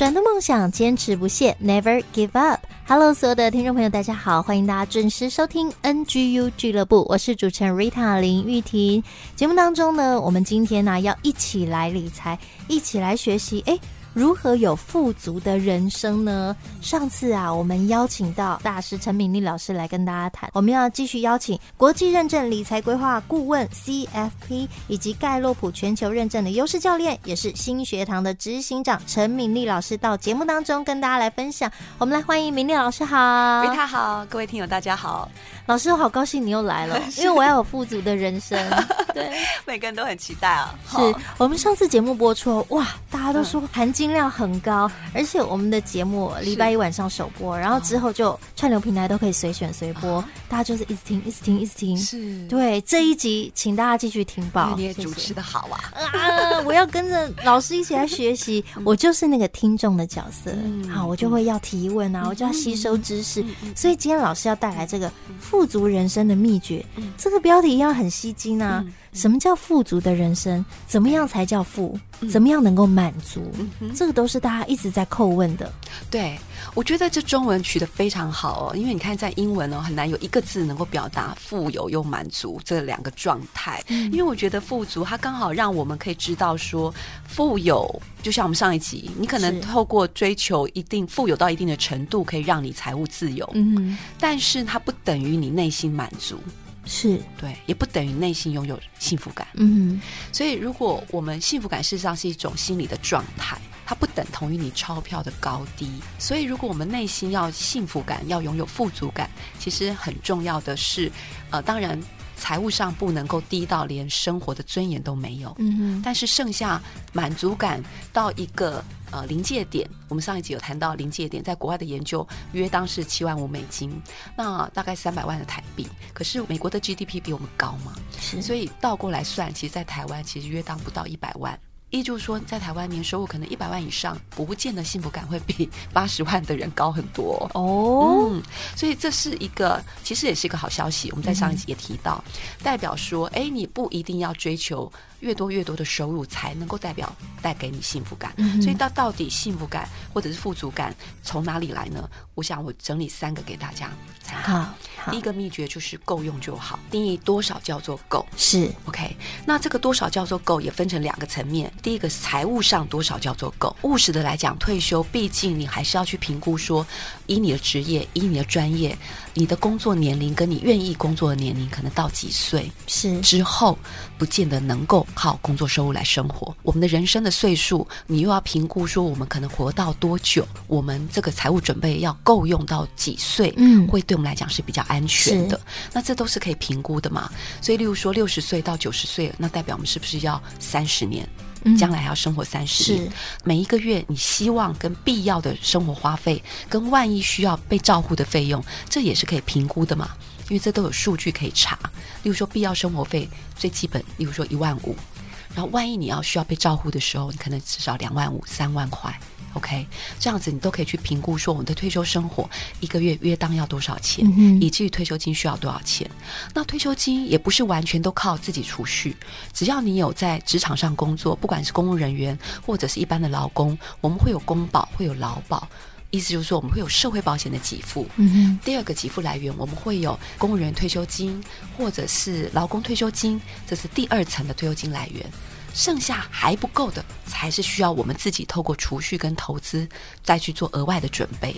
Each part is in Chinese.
转动梦想，坚持不懈，Never give up。Hello，所有的听众朋友，大家好，欢迎大家准时收听 NGU 俱乐部，我是主持人 Rita 林玉婷。节目当中呢，我们今天呢要一起来理财，一起来学习。诶如何有富足的人生呢？上次啊，我们邀请到大师陈敏丽老师来跟大家谈。我们要继续邀请国际认证理财规划顾问 CFP 以及盖洛普全球认证的优势教练，也是新学堂的执行长陈敏丽老师到节目当中跟大家来分享。我们来欢迎敏丽老师好，好维塔好，各位听友大家好。老师，我好高兴你又来了，因为我要有富足的人生。对，每个人都很期待啊。是我们上次节目播出，哇，大家都说含金量很高，而且我们的节目礼拜一晚上首播，然后之后就串流平台都可以随选随播，大家就是一直听，一直听，一直听。是，对这一集，请大家继续听报。你也主持的好啊！啊，我要跟着老师一起来学习，我就是那个听众的角色。好，我就会要提问啊，我就要吸收知识。所以今天老师要带来这个富。富足人生的秘诀，这个标题一样很吸睛啊！什么叫富足的人生？怎么样才叫富？怎么样能够满足？这个都是大家一直在叩问的。对，我觉得这中文取得非常好哦，因为你看在英文哦，很难有一个字能够表达富有又满足这两个状态。因为我觉得富足，它刚好让我们可以知道说，富有就像我们上一集，你可能透过追求一定富有到一定的程度，可以让你财务自由。嗯，但是它不等于你内心满足。是对，也不等于内心拥有幸福感。嗯，所以如果我们幸福感事实上是一种心理的状态，它不等同于你钞票的高低。所以如果我们内心要幸福感，要拥有富足感，其实很重要的是，呃，当然。财务上不能够低到连生活的尊严都没有，嗯哼，但是剩下满足感到一个呃临界点，我们上一集有谈到临界点，在国外的研究约当是七万五美金，那大概三百万的台币。可是美国的 GDP 比我们高嘛，是，所以倒过来算，其实，在台湾其实约当不到一百万。也就是说，在台湾年收入可能一百万以上，不见得幸福感会比 八十万的人高很多哦。嗯，所以这是一个，其实也是一个好消息。我们在上一集也提到，嗯、代表说，哎，你不一定要追求。越多越多的收入才能够代表带给你幸福感，嗯、所以到到底幸福感或者是富足感从哪里来呢？我想我整理三个给大家参考。第一个秘诀就是够用就好，定义多少叫做够是 OK。那这个多少叫做够也分成两个层面，第一个是财务上多少叫做够。务实的来讲，退休毕竟你还是要去评估说，以你的职业，以你的专业。你的工作年龄跟你愿意工作的年龄，可能到几岁是之后，不见得能够靠工作收入来生活。我们的人生的岁数，你又要评估说，我们可能活到多久？我们这个财务准备要够用到几岁？嗯，会对我们来讲是比较安全的。那这都是可以评估的嘛。所以，例如说六十岁到九十岁，那代表我们是不是要三十年？将来还要生活三十年，每一个月你希望跟必要的生活花费，跟万一需要被照顾的费用，这也是可以评估的嘛？因为这都有数据可以查。例如说必要生活费最基本，例如说一万五，然后万一你要需要被照顾的时候，你可能至少两万五、三万块。OK，这样子你都可以去评估说，我们的退休生活一个月约当要多少钱，嗯、以至于退休金需要多少钱。那退休金也不是完全都靠自己储蓄，只要你有在职场上工作，不管是公务人员或者是一般的劳工，我们会有公保，会有劳保，意思就是说我们会有社会保险的给付。嗯，第二个给付来源，我们会有公务员退休金或者是劳工退休金，这是第二层的退休金来源。剩下还不够的，才是需要我们自己透过储蓄跟投资再去做额外的准备。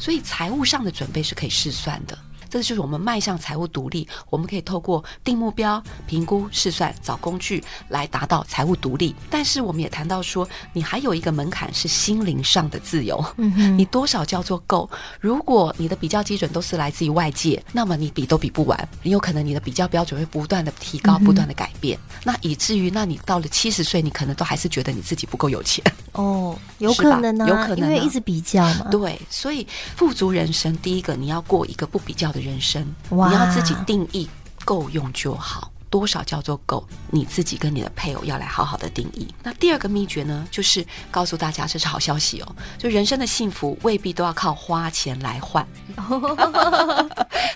所以财务上的准备是可以试算的。这就是我们迈向财务独立，我们可以透过定目标、评估、试算、找工具来达到财务独立。但是我们也谈到说，你还有一个门槛是心灵上的自由。嗯哼，你多少叫做够？如果你的比较基准都是来自于外界，那么你比都比不完。你有可能你的比较标准会不断的提高，不断的改变。嗯、那以至于，那你到了七十岁，你可能都还是觉得你自己不够有钱。哦，有可能呢、啊，有可能、啊，因为一直比较嘛。对，所以富足人生，第一个你要过一个不比较的人生，你要自己定义够用就好。多少叫做够？你自己跟你的配偶要来好好的定义。那第二个秘诀呢，就是告诉大家，这是好消息哦。就人生的幸福未必都要靠花钱来换。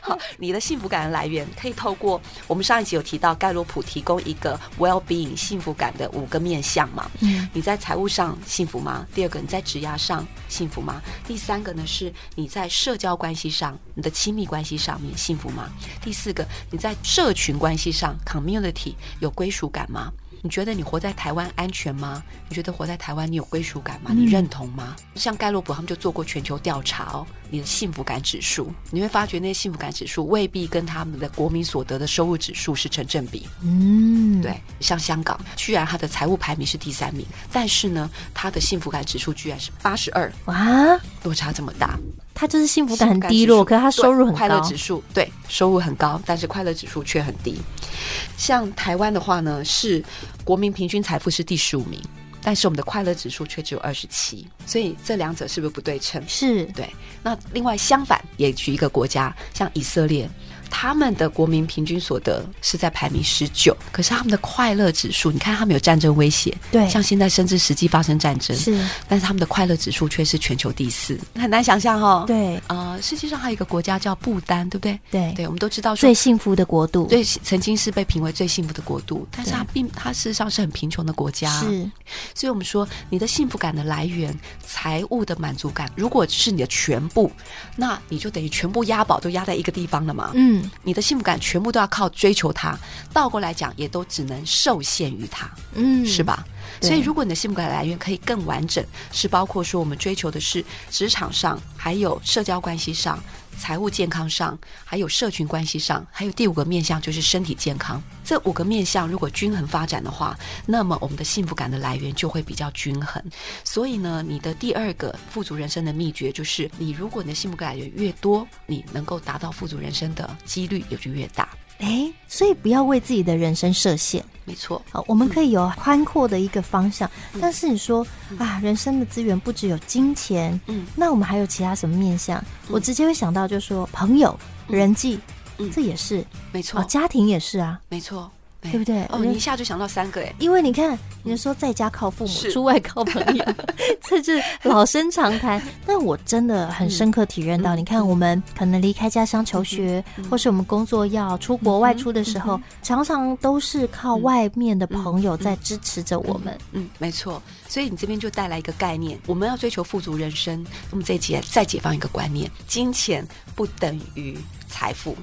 好，你的幸福感的来源可以透过我们上一集有提到盖洛普提供一个 well-being 幸福感的五个面向嘛。嗯。你在财务上幸福吗？第二个，你在职涯上幸福吗？第三个呢，是你在社交关系上，你的亲密关系上面幸福吗？第四个，你在社群关系上。Community 有归属感吗？你觉得你活在台湾安全吗？你觉得活在台湾你有归属感吗？你认同吗？嗯、像盖洛普他们就做过全球调查哦，你的幸福感指数，你会发觉那些幸福感指数未必跟他们的国民所得的收入指数是成正比。嗯，对，像香港，居然它的财务排名是第三名，但是呢，他的幸福感指数居然是八十二，哇，落差这么大。他就是幸福感很低落，可是他收入很高，快乐指数对，收入很高，但是快乐指数却很低。像台湾的话呢，是国民平均财富是第十五名，但是我们的快乐指数却只有二十七，所以这两者是不是不对称？是对。那另外相反，也举一个国家，像以色列。他们的国民平均所得是在排名十九，可是他们的快乐指数，你看他们有战争威胁，对，像现在甚至实际发生战争，是，但是他们的快乐指数却是全球第四，很难想象哦。对，呃，世界上还有一个国家叫不丹，对不对？对，对，我们都知道说最幸福的国度，对，曾经是被评为最幸福的国度，但是它并它事实上是很贫穷的国家，是，所以我们说你的幸福感的来源，财务的满足感，如果是你的全部，那你就等于全部押宝都押在一个地方了嘛，嗯。你的幸福感全部都要靠追求它，倒过来讲，也都只能受限于它，嗯，是吧？所以，如果你的幸福感来源可以更完整，是包括说我们追求的是职场上，还有社交关系上。财务健康上，还有社群关系上，还有第五个面向就是身体健康。这五个面向如果均衡发展的话，那么我们的幸福感的来源就会比较均衡。所以呢，你的第二个富足人生的秘诀就是，你如果你的幸福感来源越多，你能够达到富足人生的几率也就越大。哎，所以不要为自己的人生设限。没错，好，我们可以有宽阔的一个方向。嗯、但是你说啊，人生的资源不只有金钱，嗯，那我们还有其他什么面向？嗯、我直接会想到，就是说朋友、人际，嗯，这也是。没错，家庭也是啊，没错。对不对？哦，你一下就想到三个哎，因为你看，你说在家靠父母，出外靠朋友，这是老生常谈。但我真的很深刻体验到，你看，我们可能离开家乡求学，或是我们工作要出国外出的时候，常常都是靠外面的朋友在支持着我们。嗯，没错。所以你这边就带来一个概念，我们要追求富足人生。那么这一节再解放一个观念：金钱不等于财富，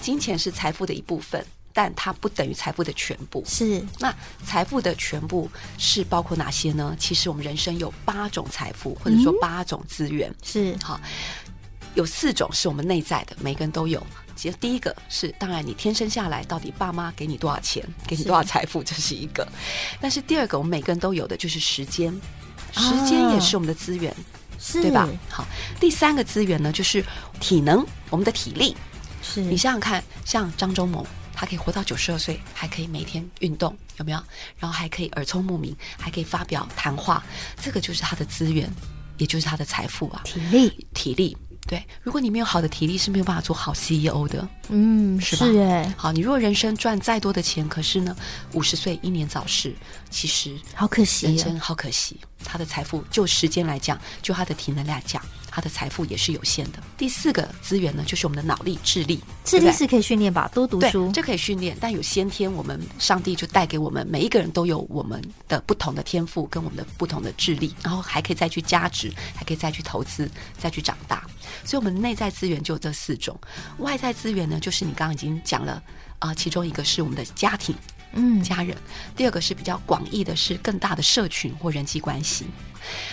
金钱是财富的一部分。但它不等于财富的全部。是，那财富的全部是包括哪些呢？其实我们人生有八种财富，或者说八种资源。嗯、是，好，有四种是我们内在的，每个人都有。其实第一个是，当然你天生下来到底爸妈给你多少钱，给你多少财富，这是一个。但是第二个，我们每个人都有的就是时间，时间也是我们的资源，是对吧？好，第三个资源呢，就是体能，我们的体力。是你想想看，像张忠谋。他可以活到九十二岁，还可以每天运动，有没有？然后还可以耳聪目明，还可以发表谈话，这个就是他的资源，也就是他的财富啊。体力，体力，对。如果你没有好的体力，是没有办法做好 CEO 的。嗯，是吧？好，你如果人生赚再多的钱，可是呢，五十岁英年早逝，其实好可惜，人生好可惜。他的财富，就时间来讲，就他的体能来讲。他的财富也是有限的。第四个资源呢，就是我们的脑力、智力。智力是可以训练吧？多读书，这可以训练。但有先天，我们上帝就带给我们每一个人都有我们的不同的天赋跟我们的不同的智力，然后还可以再去加值，还可以再去投资，再去长大。所以，我们的内在资源就这四种。外在资源呢，就是你刚刚已经讲了啊、呃，其中一个是我们的家庭。嗯，家人。第二个是比较广义的，是更大的社群或人际关系。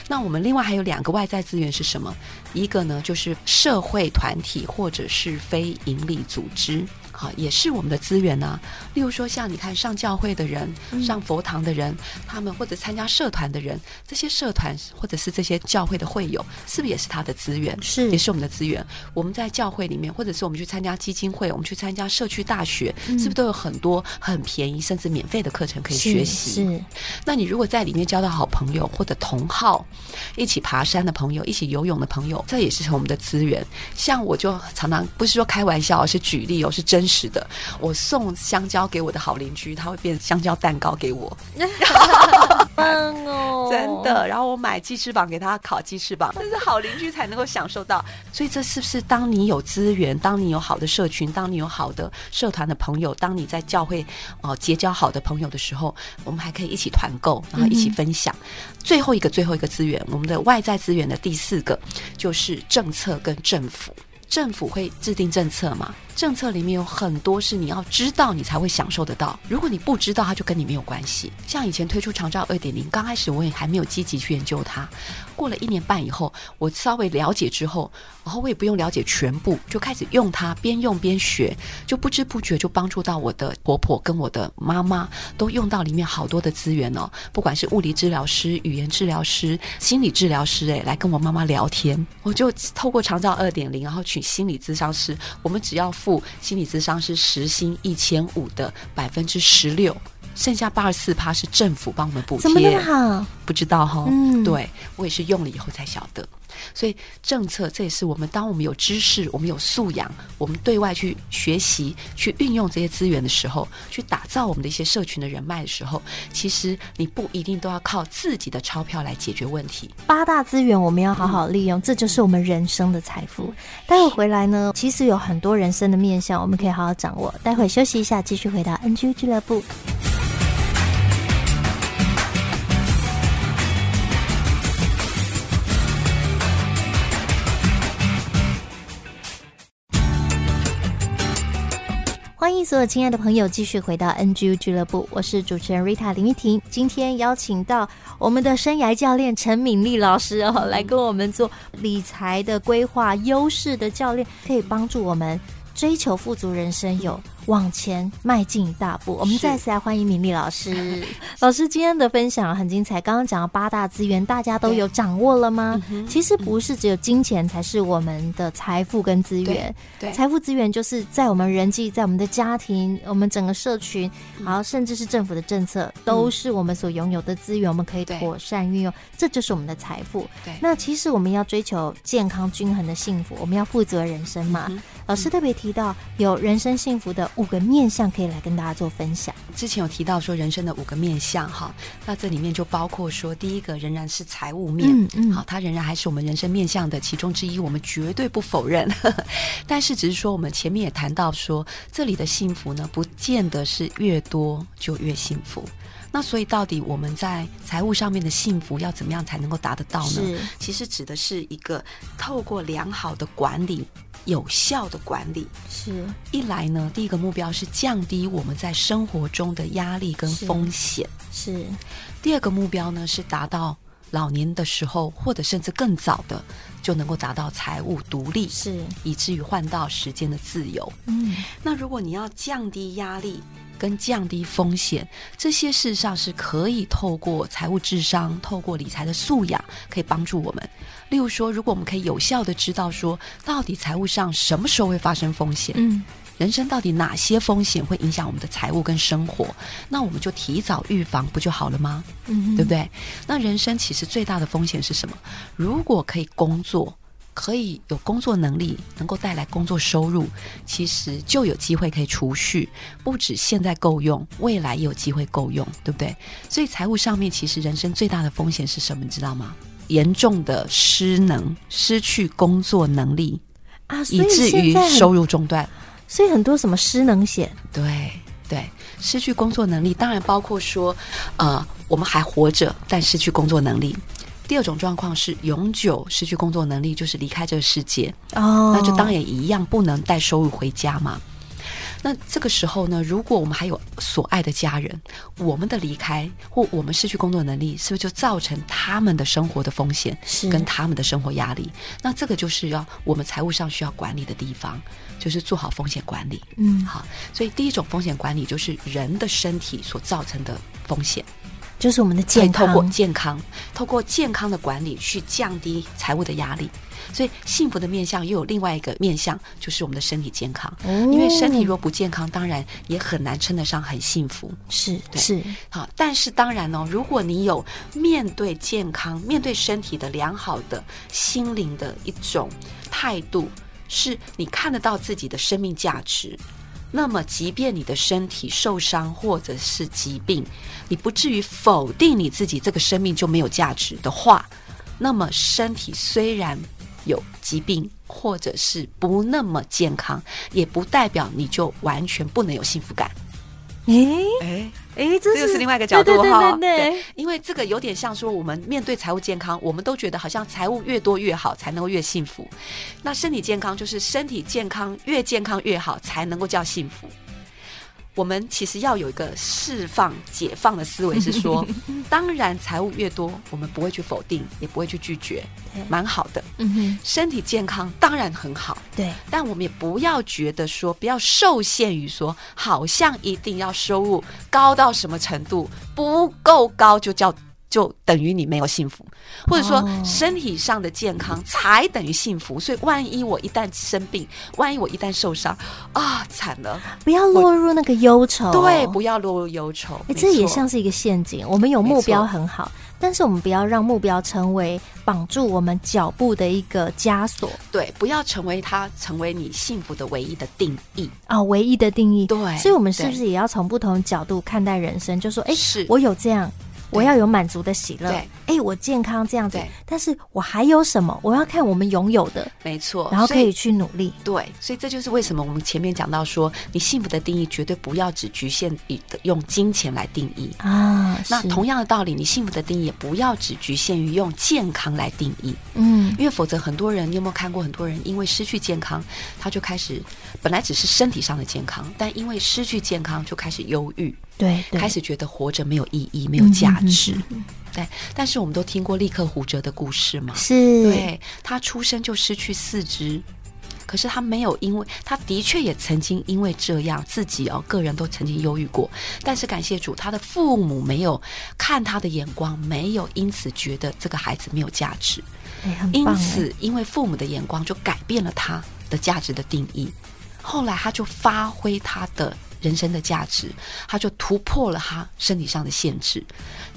那我们另外还有两个外在资源是什么？一个呢，就是社会团体或者是非营利组织。好，也是我们的资源呢、啊。例如说，像你看上教会的人、嗯、上佛堂的人，他们或者参加社团的人，这些社团或者是这些教会的会友，是不是也是他的资源？是，也是我们的资源。我们在教会里面，或者是我们去参加基金会，我们去参加社区大学，嗯、是不是都有很多很便宜甚至免费的课程可以学习？是。是，那你如果在里面交到好朋友，或者同好，一起爬山的朋友，一起游泳的朋友，这也是我们的资源。像我就常常不是说开玩笑，而是举例哦，是真。是的，我送香蕉给我的好邻居，他会变香蕉蛋糕给我，棒哦，真的。然后我买鸡翅膀给他烤鸡翅膀，这是好邻居才能够享受到。所以这是不是当你有资源，当你有好的社群，当你有好的社团的朋友，当你在教会哦、呃、结交好的朋友的时候，我们还可以一起团购，然后一起分享。嗯、最后一个最后一个资源，我们的外在资源的第四个就是政策跟政府。政府会制定政策嘛？政策里面有很多是你要知道，你才会享受得到。如果你不知道，它就跟你没有关系。像以前推出长照二点零，刚开始我也还没有积极去研究它。过了一年半以后，我稍微了解之后，然后我也不用了解全部，就开始用它，边用边学，就不知不觉就帮助到我的婆婆跟我的妈妈，都用到里面好多的资源哦。不管是物理治疗师、语言治疗师、心理治疗师，哎，来跟我妈妈聊天，我就透过长照二点零，然后去请心理咨商师，我们只要付心理咨商师时薪一千五的百分之十六。剩下八十四趴是政府帮我们补贴，怎么那么好？不知道哈、哦。嗯，对，我也是用了以后才晓得。所以政策这也是我们，当我们有知识、我们有素养，我们对外去学习、去运用这些资源的时候，去打造我们的一些社群的人脉的时候，其实你不一定都要靠自己的钞票来解决问题。八大资源我们要好好利用，这就是我们人生的财富。待会回来呢，其实有很多人生的面向，我们可以好好掌握。待会休息一下，继续回到 NGU 俱乐部。欢迎所有亲爱的朋友继续回到 NGU 俱乐部，我是主持人 Rita 林玉婷。今天邀请到我们的生涯教练陈敏丽老师哦，来跟我们做理财的规划、优势的教练，可以帮助我们追求富足人生有。往前迈进一大步，我们再次来欢迎敏俐老师。老师今天的分享很精彩，刚刚讲到八大资源，大家都有掌握了吗？其实不是只有金钱才是我们的财富跟资源，对，财富资源就是在我们人际、在我们的家庭、我们整个社群，然后甚至是政府的政策，都是我们所拥有的资源，我们可以妥善运用，这就是我们的财富。对，那其实我们要追求健康均衡的幸福，我们要负责人生嘛。老师特别提到有人生幸福的五个面相，可以来跟大家做分享。之前有提到说人生的五个面相哈，那这里面就包括说第一个仍然是财务面，嗯嗯，好，它仍然还是我们人生面相的其中之一，我们绝对不否认。但是只是说我们前面也谈到说，这里的幸福呢，不见得是越多就越幸福。那所以到底我们在财务上面的幸福要怎么样才能够达得到呢？其实指的是一个透过良好的管理。有效的管理。是。一来呢，第一个目标是降低我们在生活中的压力跟风险，是，是。第二个目标呢是达到老年的时候或者甚至更早的就能够达到财务独立，是。以至于换到时间的自由。嗯，那如果你要降低压力跟降低风险，这些事实上是可以透过财务智商、透过理财的素养可以帮助我们。例如说，如果我们可以有效的知道说，到底财务上什么时候会发生风险，嗯，人生到底哪些风险会影响我们的财务跟生活，那我们就提早预防不就好了吗？嗯，对不对？那人生其实最大的风险是什么？如果可以工作，可以有工作能力，能够带来工作收入，其实就有机会可以储蓄，不止现在够用，未来也有机会够用，对不对？所以财务上面，其实人生最大的风险是什么？你知道吗？严重的失能，失去工作能力啊，以至于收入中断。所以很多什么失能险？对对，失去工作能力，当然包括说，呃，我们还活着，但失去工作能力。第二种状况是永久失去工作能力，就是离开这个世界哦，那就当然也一样不能带收入回家嘛。那这个时候呢，如果我们还有所爱的家人，我们的离开或我们失去工作能力，是不是就造成他们的生活的风险，是跟他们的生活压力？那这个就是要我们财务上需要管理的地方，就是做好风险管理。嗯，好，所以第一种风险管理就是人的身体所造成的风险。就是我们的健康，透过健康，透过健康的管理去降低财务的压力。所以幸福的面相又有另外一个面相，就是我们的身体健康。哦、因为身体若不健康，当然也很难称得上很幸福。是，对是。好，但是当然呢、哦，如果你有面对健康、面对身体的良好的心灵的一种态度，是你看得到自己的生命价值。那么，即便你的身体受伤或者是疾病，你不至于否定你自己这个生命就没有价值的话，那么身体虽然有疾病或者是不那么健康，也不代表你就完全不能有幸福感。诶诶诶，这又是另外一个角度哈。对，对，对，对，因为这个有点像说，我们面对财务健康，我们都觉得好像财务越多越好，才能够越幸福。那身体健康就是身体健康越健康越好，才能够叫幸福。我们其实要有一个释放、解放的思维，是说，当然财务越多，我们不会去否定，也不会去拒绝，蛮好的。嗯哼，身体健康当然很好，对，但我们也不要觉得说，不要受限于说，好像一定要收入高到什么程度，不够高就叫。就等于你没有幸福，或者说身体上的健康才等于幸福。所以，万一我一旦生病，万一我一旦受伤，啊，惨了！不要落入那个忧愁，对，不要落入忧愁。哎，这也像是一个陷阱。我们有目标很好，但是我们不要让目标成为绑住我们脚步的一个枷锁。对，不要成为它，成为你幸福的唯一的定义啊，唯一的定义。对，所以我们是不是也要从不同角度看待人生？就说，哎，是我有这样。我要有满足的喜乐，对，哎，我健康这样子，但是我还有什么？我要看我们拥有的，没错，然后可以去努力。对，所以这就是为什么我们前面讲到说，你幸福的定义绝对不要只局限于用金钱来定义。啊。那同样的道理，你幸福的定义也不要只局限于用健康来定义。嗯，因为否则很多人，你有没有看过很多人因为失去健康，他就开始本来只是身体上的健康，但因为失去健康就开始忧郁。对，对，开始觉得活着没有意义，没有价值。嗯、哼哼对，但是我们都听过立刻胡哲的故事嘛？是，对，他出生就失去四肢，可是他没有因为，他的确也曾经因为这样自己哦，个人都曾经忧郁过。但是感谢主，他的父母没有看他的眼光，没有因此觉得这个孩子没有价值。哎、因此，因为父母的眼光就改变了他的价值的定义。后来，他就发挥他的。人生的价值，他就突破了他身体上的限制，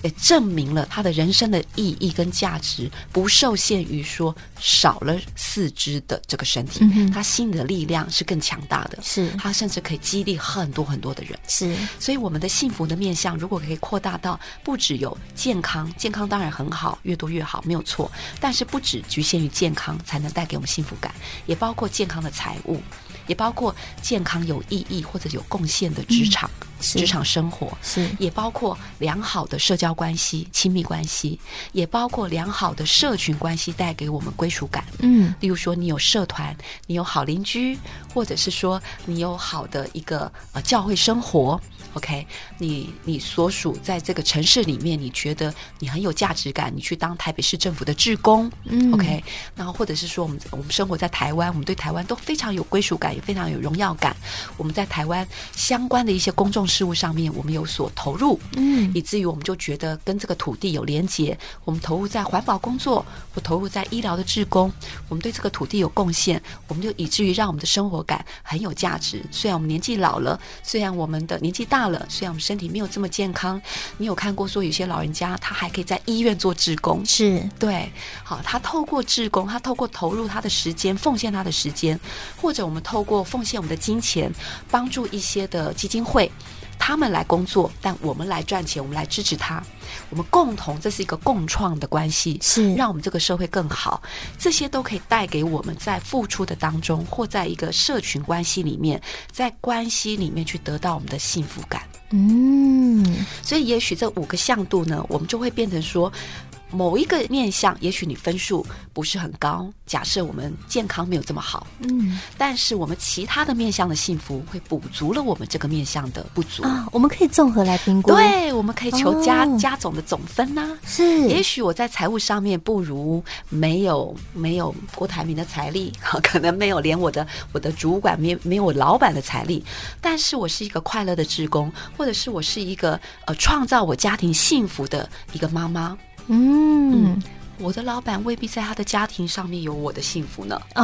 也证明了他的人生的意义跟价值不受限于说少了四肢的这个身体，嗯、他心里的力量是更强大的，是他甚至可以激励很多很多的人，是。所以我们的幸福的面向，如果可以扩大到不只有健康，健康当然很好，越多越好，没有错。但是不只局限于健康才能带给我们幸福感，也包括健康的财务。也包括健康有意义或者有贡献的职场、嗯、职场生活，是也包括良好的社交关系、亲密关系，也包括良好的社群关系带给我们归属感。嗯，例如说你有社团，你有好邻居，或者是说你有好的一个呃教会生活。OK，你你所属在这个城市里面，你觉得你很有价值感，你去当台北市政府的志工。嗯，OK，然后或者是说我们我们生活在台湾，我们对台湾都非常有归属感。也非常有荣耀感。我们在台湾相关的一些公众事物上面，我们有所投入，嗯，以至于我们就觉得跟这个土地有连结。我们投入在环保工作，或投入在医疗的志工，我们对这个土地有贡献，我们就以至于让我们的生活感很有价值。虽然我们年纪老了，虽然我们的年纪大了，虽然我们身体没有这么健康，你有看过说有些老人家他还可以在医院做志工，是对，好，他透过志工，他透过投入他的时间，奉献他的时间，或者我们透过过奉献我们的金钱，帮助一些的基金会，他们来工作，但我们来赚钱，我们来支持他，我们共同，这是一个共创的关系，是让我们这个社会更好。这些都可以带给我们在付出的当中，或在一个社群关系里面，在关系里面去得到我们的幸福感。嗯，所以也许这五个向度呢，我们就会变成说。某一个面相，也许你分数不是很高。假设我们健康没有这么好，嗯，但是我们其他的面相的幸福会补足了我们这个面相的不足啊。我们可以综合来评估，对，我们可以求加、哦、加总的总分呐、啊。是，也许我在财务上面不如没有没有郭台铭的财力，可能没有连我的我的主管没没有我老板的财力，但是我是一个快乐的职工，或者是我是一个呃创造我家庭幸福的一个妈妈。嗯，嗯，我的老板未必在他的家庭上面有我的幸福呢，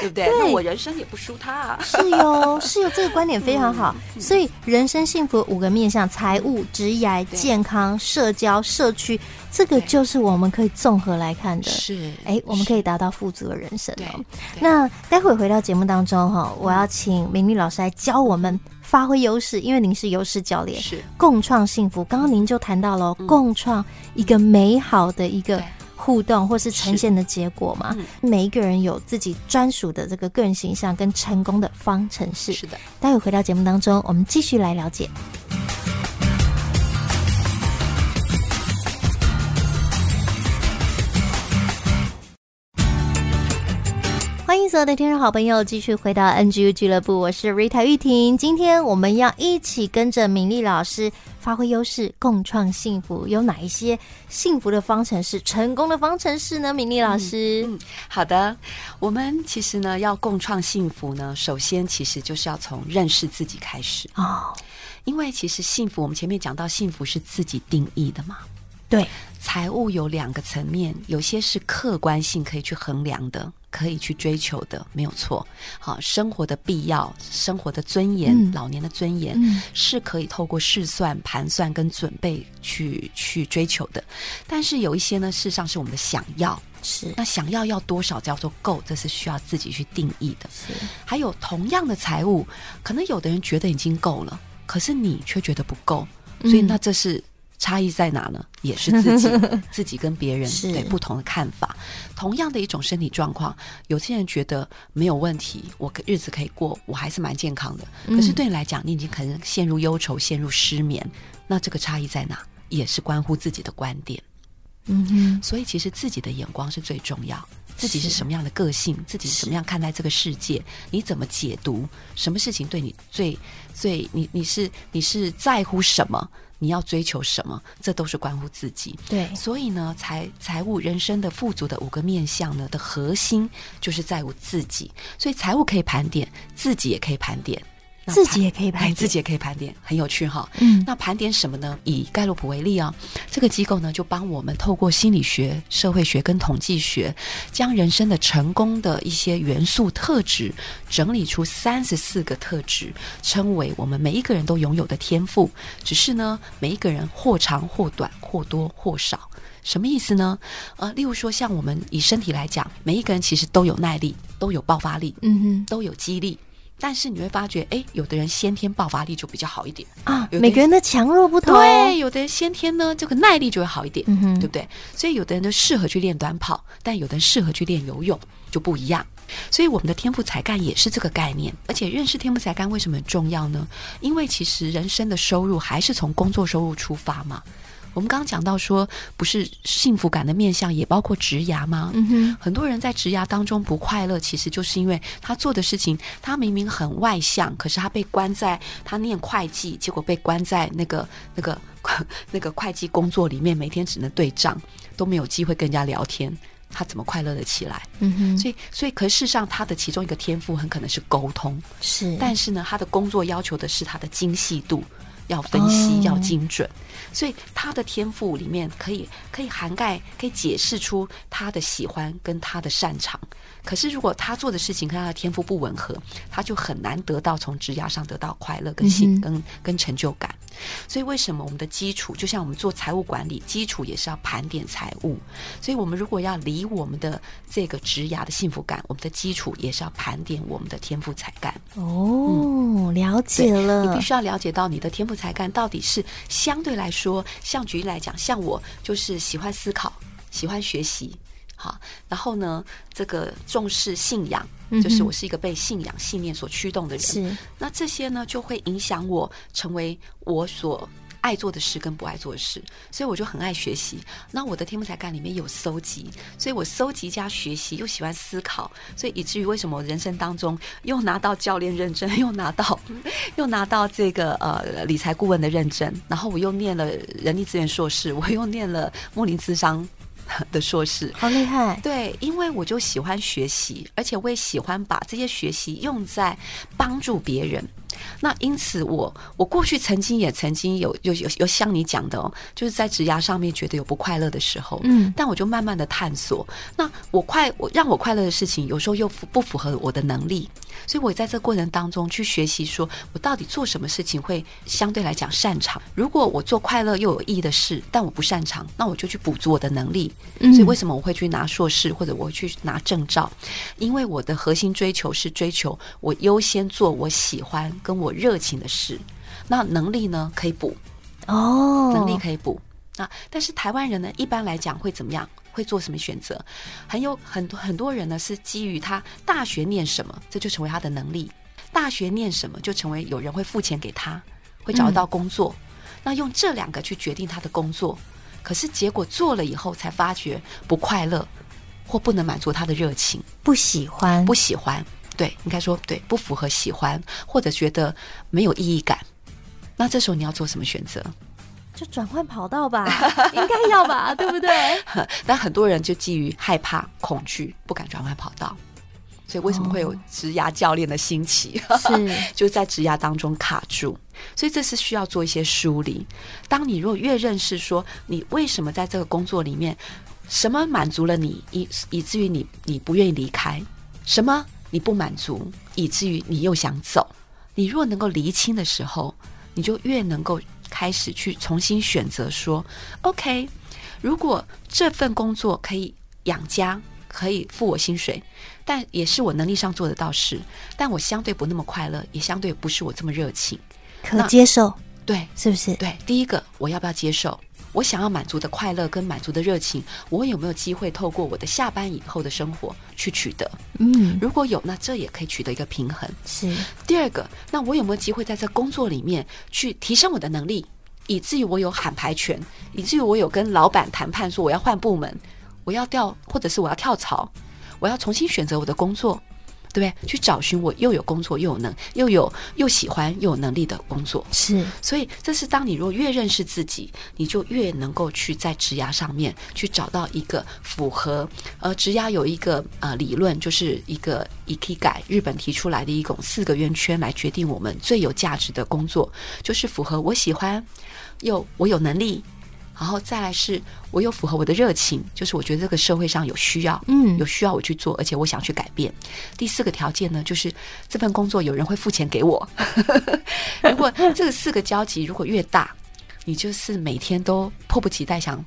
对不对？对，那我人生也不输他啊。是哟，是哟，这个观点非常好。嗯、所以，人生幸福五个面向：财务、职业、健康、社交、社区，这个就是我们可以综合来看的。是，哎，我们可以达到富足的人生哦。那待会回到节目当中哈，我要请明丽老师来教我们。发挥优势，因为您是优势教练，是共创幸福。刚刚您就谈到了、嗯、共创一个美好的一个互动，或是呈现的结果嘛。每一个人有自己专属的这个个人形象跟成功的方程式。是的，待会回到节目当中，我们继续来了解。所有的听众好朋友继续回到 NGU 俱乐部，我是 Rita 玉婷。今天我们要一起跟着敏丽老师发挥优势，共创幸福。有哪一些幸福的方程式、成功的方程式呢？敏丽老师，嗯，嗯，好的。我们其实呢，要共创幸福呢，首先其实就是要从认识自己开始哦。因为其实幸福，我们前面讲到，幸福是自己定义的嘛。对，财务有两个层面，有些是客观性可以去衡量的。可以去追求的，没有错。好，生活的必要、生活的尊严、嗯、老年的尊严，嗯、是可以透过试算、盘算跟准备去去追求的。但是有一些呢，事实上是我们的想要，是那想要要多少叫做够，这是需要自己去定义的。是，还有同样的财务，可能有的人觉得已经够了，可是你却觉得不够，所以那这是。差异在哪呢？也是 自己自己跟别人对不同的看法。同样的一种身体状况，有些人觉得没有问题，我日子可以过，我还是蛮健康的。可是对你来讲，你已经可能陷入忧愁，陷入失眠。那这个差异在哪？也是关乎自己的观点。嗯哼，所以其实自己的眼光是最重要。自己是什么样的个性？自己是什么样看待这个世界？你怎么解读？什么事情对你最最？你你是你是在乎什么？你要追求什么？这都是关乎自己。对，所以呢，财财务人生的富足的五个面向呢的核心，就是在乎自己。所以财务可以盘点，自己也可以盘点。自己也可以盘点，自己也可以盘点，很有趣哈。嗯，那盘点什么呢？以盖洛普为例啊，这个机构呢就帮我们透过心理学、社会学跟统计学，将人生的成功的一些元素特质整理出三十四个特质，称为我们每一个人都拥有的天赋。只是呢，每一个人或长或短，或多或少。什么意思呢？呃，例如说，像我们以身体来讲，每一个人其实都有耐力，都有爆发力，嗯哼，都有肌力。但是你会发觉，哎，有的人先天爆发力就比较好一点啊。每个人的强弱不同，对，有的人先天呢，这个耐力就会好一点，嗯哼，对不对？所以有的人就适合去练短跑，但有的人适合去练游泳，就不一样。所以我们的天赋才干也是这个概念。而且认识天赋才干为什么很重要呢？因为其实人生的收入还是从工作收入出发嘛。我们刚刚讲到说，不是幸福感的面向也包括职涯吗？嗯哼，很多人在职涯当中不快乐，其实就是因为他做的事情，他明明很外向，可是他被关在他念会计，结果被关在那个 那个 那个会计工作里面，每天只能对账，都没有机会跟人家聊天，他怎么快乐的起来？嗯哼，所以所以，可是事实上，他的其中一个天赋很可能是沟通，是，但是呢，他的工作要求的是他的精细度。要分析，要精准，所以他的天赋里面可以可以涵盖，可以解释出他的喜欢跟他的擅长。可是如果他做的事情跟他的天赋不吻合，他就很难得到从职涯上得到快乐跟幸跟跟成就感。所以为什么我们的基础，就像我们做财务管理，基础也是要盘点财务。所以我们如果要离我们的这个职涯的幸福感，我们的基础也是要盘点我们的天赋才干。哦，了解了。你必须要了解到你的天赋才干到底是相对来说，像举例来讲，像我就是喜欢思考，喜欢学习。好，然后呢，这个重视信仰，就是我是一个被信仰信念所驱动的人。是，那这些呢，就会影响我成为我所爱做的事跟不爱做的事，所以我就很爱学习。那我的天赋才干里面有搜集，所以我搜集加学习，又喜欢思考，所以以至于为什么我人生当中又拿到教练认证，又拿到 又拿到这个呃理财顾问的认证，然后我又念了人力资源硕士，我又念了莫林智商 的硕士，好厉害！对，因为我就喜欢学习，而且我也喜欢把这些学习用在帮助别人。那因此我，我我过去曾经也曾经有有有有像你讲的哦，就是在职涯上面觉得有不快乐的时候，嗯，但我就慢慢的探索。那我快我让我快乐的事情，有时候又不符合我的能力，所以我在这个过程当中去学习，说我到底做什么事情会相对来讲擅长。如果我做快乐又有意义的事，但我不擅长，那我就去补足我的能力。所以为什么我会去拿硕士或者我会去拿证照？因为我的核心追求是追求我优先做我喜欢。跟我热情的事，那能力呢可以补哦，能力可以补那。但是台湾人呢，一般来讲会怎么样？会做什么选择？很有很多很多人呢，是基于他大学念什么，这就成为他的能力。大学念什么，就成为有人会付钱给他，会找到工作。嗯、那用这两个去决定他的工作，可是结果做了以后才发觉不快乐，或不能满足他的热情，不喜欢，不喜欢。对，应该说对，不符合喜欢或者觉得没有意义感，那这时候你要做什么选择？就转换跑道吧，应该要吧，对不对？但很多人就基于害怕、恐惧，不敢转换跑道，所以为什么会有职涯教练的兴起？是就在职涯当中卡住，所以这是需要做一些梳理。当你如果越认识说你为什么在这个工作里面，什么满足了你，以以至于你你不愿意离开，什么？你不满足，以至于你又想走。你若能够厘清的时候，你就越能够开始去重新选择说：“OK，如果这份工作可以养家，可以付我薪水，但也是我能力上做得到事，但我相对不那么快乐，也相对不是我这么热情，可接受？对，是不是？对，第一个我要不要接受？”我想要满足的快乐跟满足的热情，我有没有机会透过我的下班以后的生活去取得？嗯，如果有，那这也可以取得一个平衡。是第二个，那我有没有机会在这工作里面去提升我的能力，以至于我有喊牌权，以至于我有跟老板谈判说我要换部门，我要调，或者是我要跳槽，我要重新选择我的工作。对不对？去找寻我又有工作又有能又有又喜欢又有能力的工作，是。所以这是当你如果越认识自己，你就越能够去在职涯上面去找到一个符合。呃，职涯有一个呃理论，就是一个 Ikigai，日本提出来的一种四个圆圈来决定我们最有价值的工作，就是符合我喜欢又我有能力。然后再来是，我有符合我的热情，就是我觉得这个社会上有需要，嗯，有需要我去做，而且我想去改变。第四个条件呢，就是这份工作有人会付钱给我。如果这个四个交集如果越大，你就是每天都迫不及待想。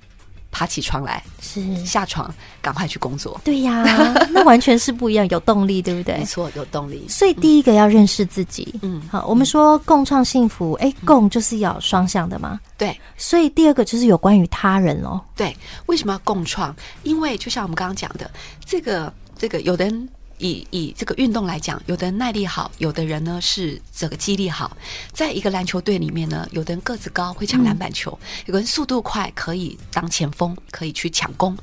爬起床来，是下床，赶快去工作。对呀，那完全是不一样，有动力，对不对？没错，有动力。所以第一个要认识自己。嗯，好，我们说共创幸福，哎，共就是要双向的嘛。对，所以第二个就是有关于他人哦。对，为什么要共创？因为就像我们刚刚讲的，这个这个，有的人。以以这个运动来讲，有的人耐力好，有的人呢是这个肌力好。在一个篮球队里面呢，有的人个子高会抢篮板球，嗯、有个人速度快可以当前锋，可以去抢攻。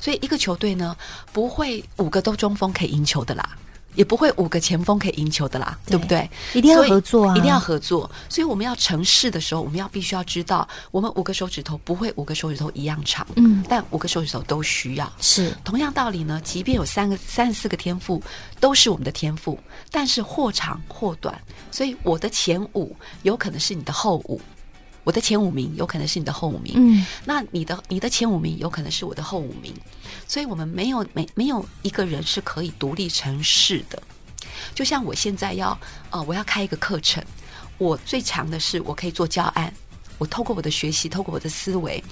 所以一个球队呢，不会五个都中锋可以赢球的啦。也不会五个前锋可以赢球的啦，对，对不对？一定要合作啊！一定要合作。所以我们要成事的时候，我们要必须要知道，我们五个手指头不会五个手指头一样长，嗯，但五个手指头都需要。是同样道理呢，即便有三个、三十四个天赋，都是我们的天赋，但是或长或短。所以我的前五有可能是你的后五。我的前五名有可能是你的后五名，嗯，那你的你的前五名有可能是我的后五名，所以我们没有没没有一个人是可以独立成事的。就像我现在要呃，我要开一个课程，我最强的是我可以做教案。我透过我的学习，透过我的思维，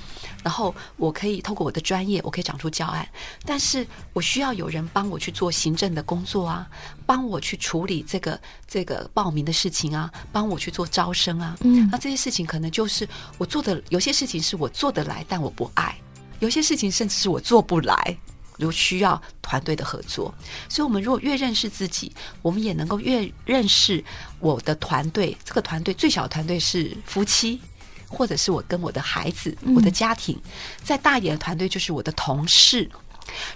然后我可以透过我的专业，我可以长出教案。但是我需要有人帮我去做行政的工作啊，帮我去处理这个这个报名的事情啊，帮我去做招生啊。嗯，那这些事情可能就是我做的，有些事情是我做得来，但我不爱；有些事情甚至是我做不来，如需要团队的合作。所以，我们如果越认识自己，我们也能够越认识我的团队。这个团队最小的团队是夫妻。或者是我跟我的孩子、我的家庭，再大一点的团队就是我的同事。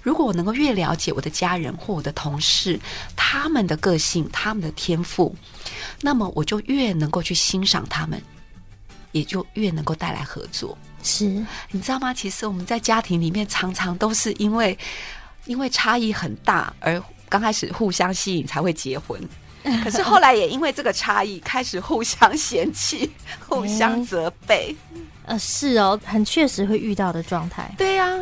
如果我能够越了解我的家人或我的同事，他们的个性、他们的天赋，那么我就越能够去欣赏他们，也就越能够带来合作。是，你知道吗？其实我们在家庭里面常常都是因为因为差异很大，而刚开始互相吸引才会结婚，可是 后来也因为这个差异开始互相嫌弃、互相责备。呃，是哦，很确实会遇到的状态。对呀。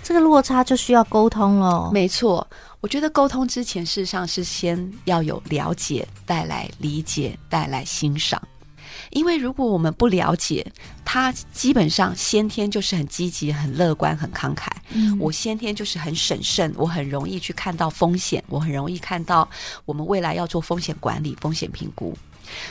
这个落差就需要沟通了。没错，我觉得沟通之前，事实上是先要有了解，带来理解，带来欣赏。因为如果我们不了解，他基本上先天就是很积极、很乐观、很慷慨。嗯，我先天就是很审慎，我很容易去看到风险，我很容易看到我们未来要做风险管理、风险评估。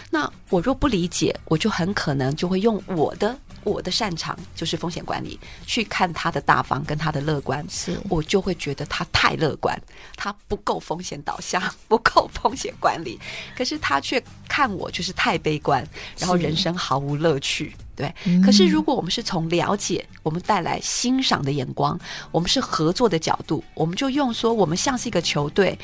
那我若不理解，我就很可能就会用我的。我的擅长就是风险管理，去看他的大方跟他的乐观，是我就会觉得他太乐观，他不够风险导向，不够风险管理。可是他却看我就是太悲观，然后人生毫无乐趣。对，嗯、可是如果我们是从了解，我们带来欣赏的眼光，我们是合作的角度，我们就用说，我们像是一个球队。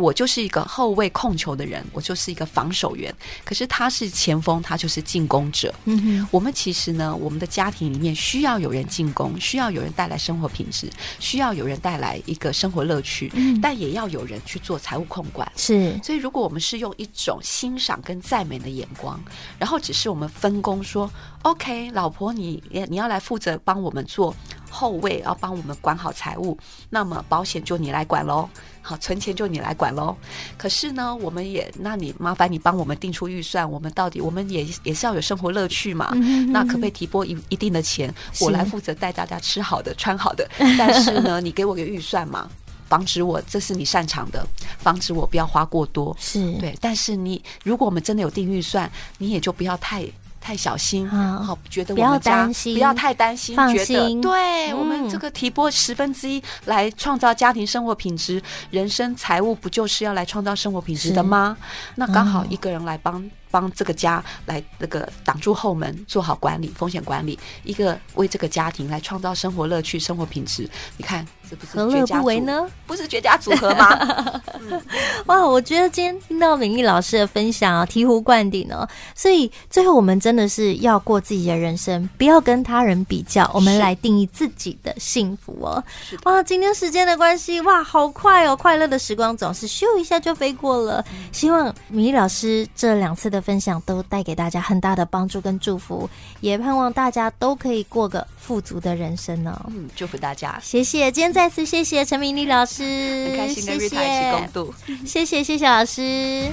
我就是一个后卫控球的人，我就是一个防守员。可是他是前锋，他就是进攻者。嗯哼，我们其实呢，我们的家庭里面需要有人进攻，需要有人带来生活品质，需要有人带来一个生活乐趣。嗯，但也要有人去做财务控管。是，所以如果我们是用一种欣赏跟赞美的眼光，然后只是我们分工说，OK，老婆你你要来负责帮我们做后卫，要帮我们管好财务，那么保险就你来管喽。好，存钱就你来管喽。可是呢，我们也，那你麻烦你帮我们定出预算。我们到底，我们也也是要有生活乐趣嘛。嗯、哼哼那可不可以提拨一一定的钱，我来负责带大家吃好的、穿好的？但是呢，你给我个预算嘛，防止我这是你擅长的，防止我不要花过多。是对，但是你如果我们真的有定预算，你也就不要太。太小心，好，觉得我们家不要太担心，觉得对我们这个提拨十分之一来创造家庭生活品质，人生财务不就是要来创造生活品质的吗？那刚好一个人来帮。帮这个家来那个挡住后门，做好管理、风险管理，一个为这个家庭来创造生活乐趣、生活品质。你看，这不是？何乐不为呢？不是绝佳组合吗？嗯、哇，我觉得今天听到敏丽老师的分享啊，醍醐灌顶哦。所以最后我们真的是要过自己的人生，不要跟他人比较，我们来定义自己的幸福哦。哇，今天时间的关系，哇，好快哦！快乐的时光总是咻一下就飞过了。希望敏丽老师这两次的。分享都带给大家很大的帮助跟祝福，也盼望大家都可以过个富足的人生呢、哦。嗯，祝福大家，谢谢。今天再次谢谢陈明丽老师，很开心跟瑞塔一起共度。谢谢，谢谢老师。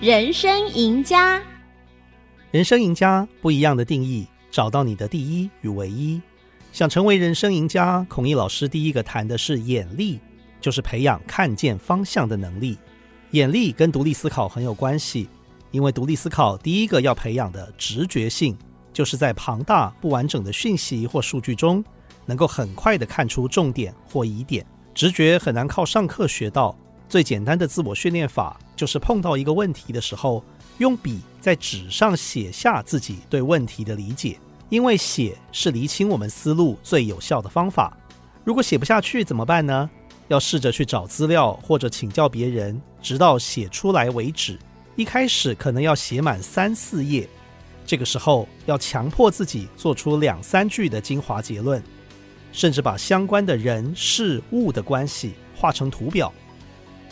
人生赢家，人生赢家不一样的定义。找到你的第一与唯一。想成为人生赢家，孔毅老师第一个谈的是眼力，就是培养看见方向的能力。眼力跟独立思考很有关系，因为独立思考第一个要培养的直觉性，就是在庞大不完整的讯息或数据中，能够很快地看出重点或疑点。直觉很难靠上课学到，最简单的自我训练法，就是碰到一个问题的时候，用笔在纸上写下自己对问题的理解，因为写是厘清我们思路最有效的方法。如果写不下去怎么办呢？要试着去找资料或者请教别人，直到写出来为止。一开始可能要写满三四页，这个时候要强迫自己做出两三句的精华结论，甚至把相关的人事物的关系画成图表。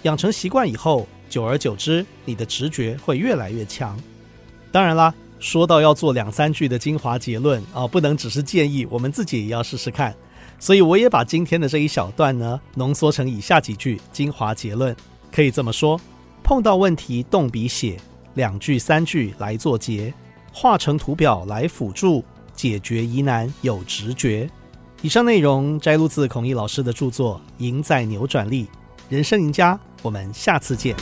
养成习惯以后，久而久之，你的直觉会越来越强。当然啦，说到要做两三句的精华结论啊，不能只是建议，我们自己也要试试看。所以我也把今天的这一小段呢，浓缩成以下几句精华结论。可以这么说：碰到问题动笔写，两句三句来做结，画成图表来辅助解决疑难，有直觉。以上内容摘录自孔毅老师的著作《赢在扭转力》，人生赢家。我们下次见。